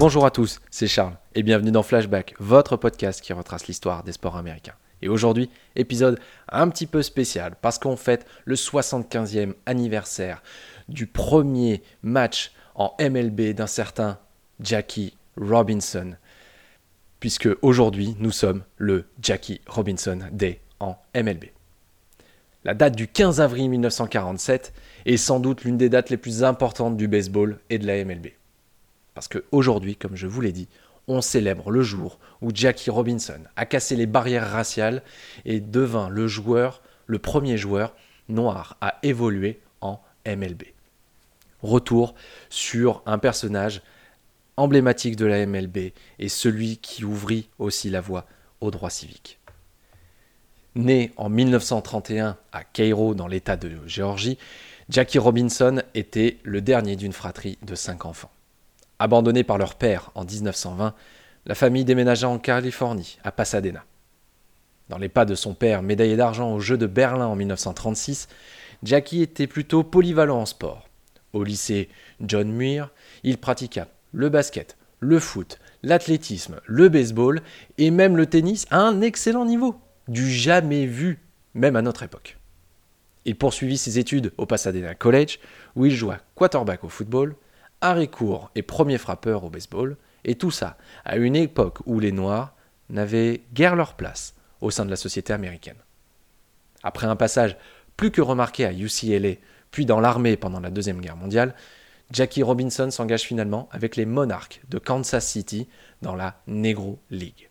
Bonjour à tous, c'est Charles et bienvenue dans Flashback, votre podcast qui retrace l'histoire des sports américains. Et aujourd'hui, épisode un petit peu spécial parce qu'on fête le 75e anniversaire du premier match en MLB d'un certain Jackie Robinson. Puisque aujourd'hui, nous sommes le Jackie Robinson Day en MLB. La date du 15 avril 1947 est sans doute l'une des dates les plus importantes du baseball et de la MLB. Parce qu'aujourd'hui, comme je vous l'ai dit, on célèbre le jour où Jackie Robinson a cassé les barrières raciales et devint le joueur, le premier joueur noir à évoluer en MLB. Retour sur un personnage emblématique de la MLB et celui qui ouvrit aussi la voie aux droits civiques. Né en 1931 à Cairo dans l'État de Géorgie, Jackie Robinson était le dernier d'une fratrie de cinq enfants. Abandonné par leur père en 1920, la famille déménagea en Californie, à Pasadena. Dans les pas de son père, médaillé d'argent aux Jeux de Berlin en 1936, Jackie était plutôt polyvalent en sport. Au lycée John Muir, il pratiqua le basket, le foot, l'athlétisme, le baseball et même le tennis à un excellent niveau, du jamais vu, même à notre époque. Il poursuivit ses études au Pasadena College, où il joua quarterback au football, arrêt court et premier frappeur au baseball, et tout ça à une époque où les Noirs n'avaient guère leur place au sein de la société américaine. Après un passage plus que remarqué à UCLA, puis dans l'armée pendant la Deuxième Guerre mondiale, Jackie Robinson s'engage finalement avec les Monarchs de Kansas City dans la Negro League.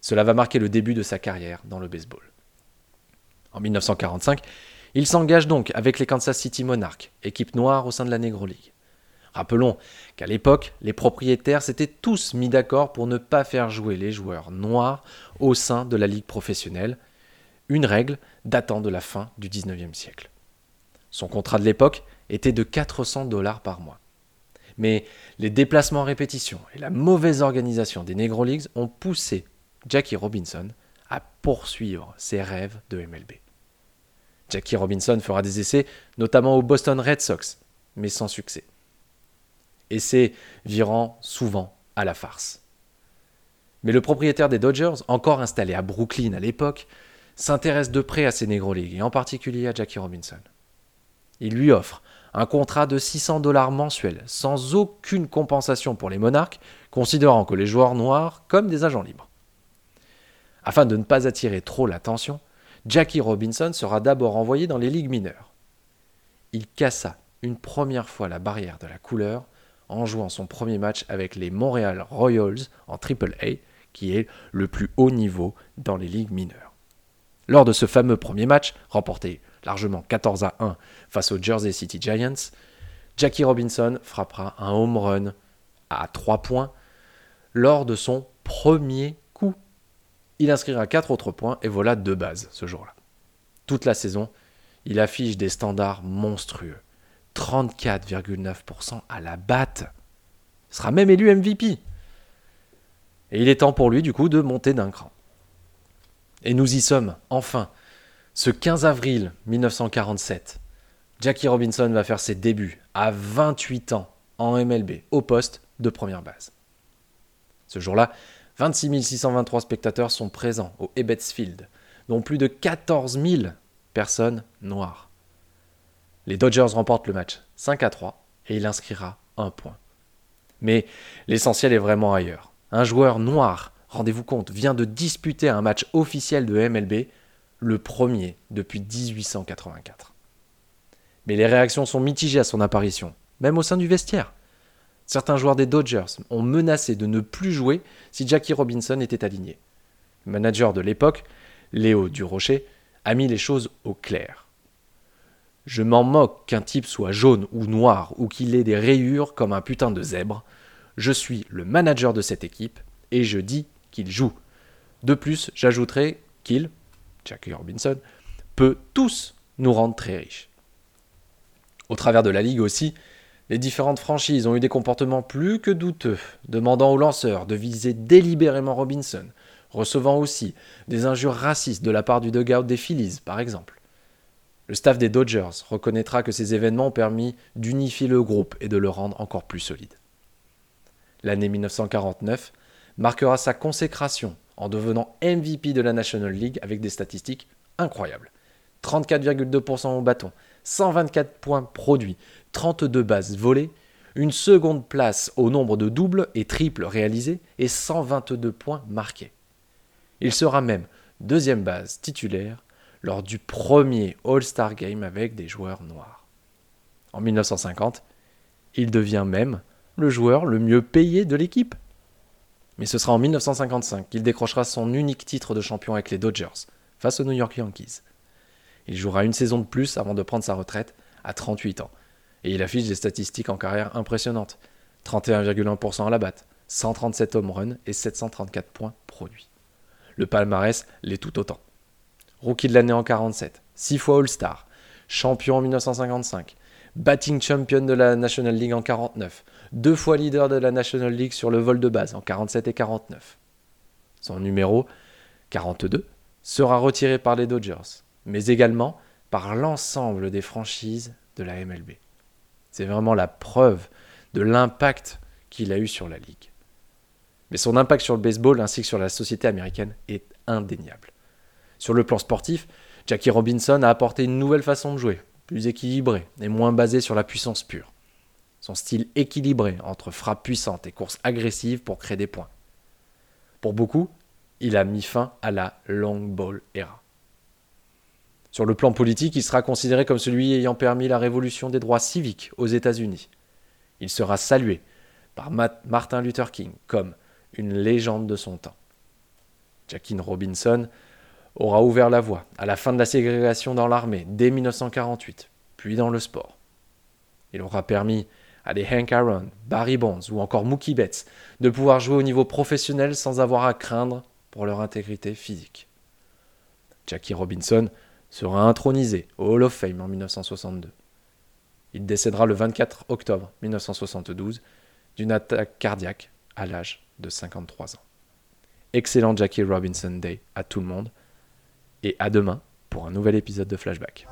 Cela va marquer le début de sa carrière dans le baseball. En 1945, il s'engage donc avec les Kansas City Monarchs, équipe noire au sein de la Negro League. Rappelons qu'à l'époque, les propriétaires s'étaient tous mis d'accord pour ne pas faire jouer les joueurs noirs au sein de la ligue professionnelle, une règle datant de la fin du XIXe siècle. Son contrat de l'époque était de 400 dollars par mois. Mais les déplacements en répétition et la mauvaise organisation des Negro Leagues ont poussé Jackie Robinson à poursuivre ses rêves de MLB. Jackie Robinson fera des essais, notamment aux Boston Red Sox, mais sans succès et c'est virant souvent à la farce. Mais le propriétaire des Dodgers, encore installé à Brooklyn à l'époque, s'intéresse de près à ces Negro Leagues, et en particulier à Jackie Robinson. Il lui offre un contrat de 600 dollars mensuels, sans aucune compensation pour les monarques, considérant que les joueurs noirs comme des agents libres. Afin de ne pas attirer trop l'attention, Jackie Robinson sera d'abord envoyé dans les ligues mineures. Il cassa une première fois la barrière de la couleur en jouant son premier match avec les Montreal Royals en AAA, qui est le plus haut niveau dans les ligues mineures. Lors de ce fameux premier match, remporté largement 14 à 1 face aux Jersey City Giants, Jackie Robinson frappera un home run à 3 points lors de son premier coup. Il inscrira 4 autres points et voilà deux bases ce jour-là. Toute la saison, il affiche des standards monstrueux. 34,9% à la batte. Il sera même élu MVP. Et il est temps pour lui, du coup, de monter d'un cran. Et nous y sommes, enfin. Ce 15 avril 1947, Jackie Robinson va faire ses débuts à 28 ans en MLB, au poste de première base. Ce jour-là, 26 623 spectateurs sont présents au Ebbets Field, dont plus de 14 000 personnes noires. Les Dodgers remportent le match 5 à 3 et il inscrira un point. Mais l'essentiel est vraiment ailleurs. Un joueur noir, rendez-vous compte, vient de disputer un match officiel de MLB, le premier depuis 1884. Mais les réactions sont mitigées à son apparition, même au sein du vestiaire. Certains joueurs des Dodgers ont menacé de ne plus jouer si Jackie Robinson était aligné. Le manager de l'époque, Léo Durocher, a mis les choses au clair. Je m'en moque qu'un type soit jaune ou noir ou qu'il ait des rayures comme un putain de zèbre. Je suis le manager de cette équipe et je dis qu'il joue. De plus, j'ajouterai qu'il, Jackie Robinson, peut tous nous rendre très riches. Au travers de la ligue aussi, les différentes franchises ont eu des comportements plus que douteux, demandant aux lanceurs de viser délibérément Robinson, recevant aussi des injures racistes de la part du dugout des Phillies, par exemple. Le staff des Dodgers reconnaîtra que ces événements ont permis d'unifier le groupe et de le rendre encore plus solide. L'année 1949 marquera sa consécration en devenant MVP de la National League avec des statistiques incroyables. 34,2% au bâton, 124 points produits, 32 bases volées, une seconde place au nombre de doubles et triples réalisés et 122 points marqués. Il sera même deuxième base titulaire lors du premier All-Star Game avec des joueurs noirs. En 1950, il devient même le joueur le mieux payé de l'équipe. Mais ce sera en 1955 qu'il décrochera son unique titre de champion avec les Dodgers, face aux New York Yankees. Il jouera une saison de plus avant de prendre sa retraite à 38 ans. Et il affiche des statistiques en carrière impressionnantes. 31,1% à la batte, 137 home runs et 734 points produits. Le palmarès l'est tout autant. Rookie de l'année en 47, 6 fois All-Star, champion en 1955, batting champion de la National League en 49, deux fois leader de la National League sur le vol de base en 47 et 49. Son numéro 42 sera retiré par les Dodgers, mais également par l'ensemble des franchises de la MLB. C'est vraiment la preuve de l'impact qu'il a eu sur la ligue. Mais son impact sur le baseball ainsi que sur la société américaine est indéniable. Sur le plan sportif, Jackie Robinson a apporté une nouvelle façon de jouer, plus équilibrée et moins basée sur la puissance pure. Son style équilibré entre frappe puissante et course agressive pour créer des points. Pour beaucoup, il a mis fin à la long ball era. Sur le plan politique, il sera considéré comme celui ayant permis la révolution des droits civiques aux États-Unis. Il sera salué par Martin Luther King comme une légende de son temps. Jackie Robinson aura ouvert la voie à la fin de la ségrégation dans l'armée dès 1948, puis dans le sport. Il aura permis à des Hank Aaron, Barry Bonds ou encore Mookie Betts de pouvoir jouer au niveau professionnel sans avoir à craindre pour leur intégrité physique. Jackie Robinson sera intronisé au Hall of Fame en 1962. Il décédera le 24 octobre 1972 d'une attaque cardiaque à l'âge de 53 ans. Excellent Jackie Robinson Day à tout le monde et à demain pour un nouvel épisode de Flashback.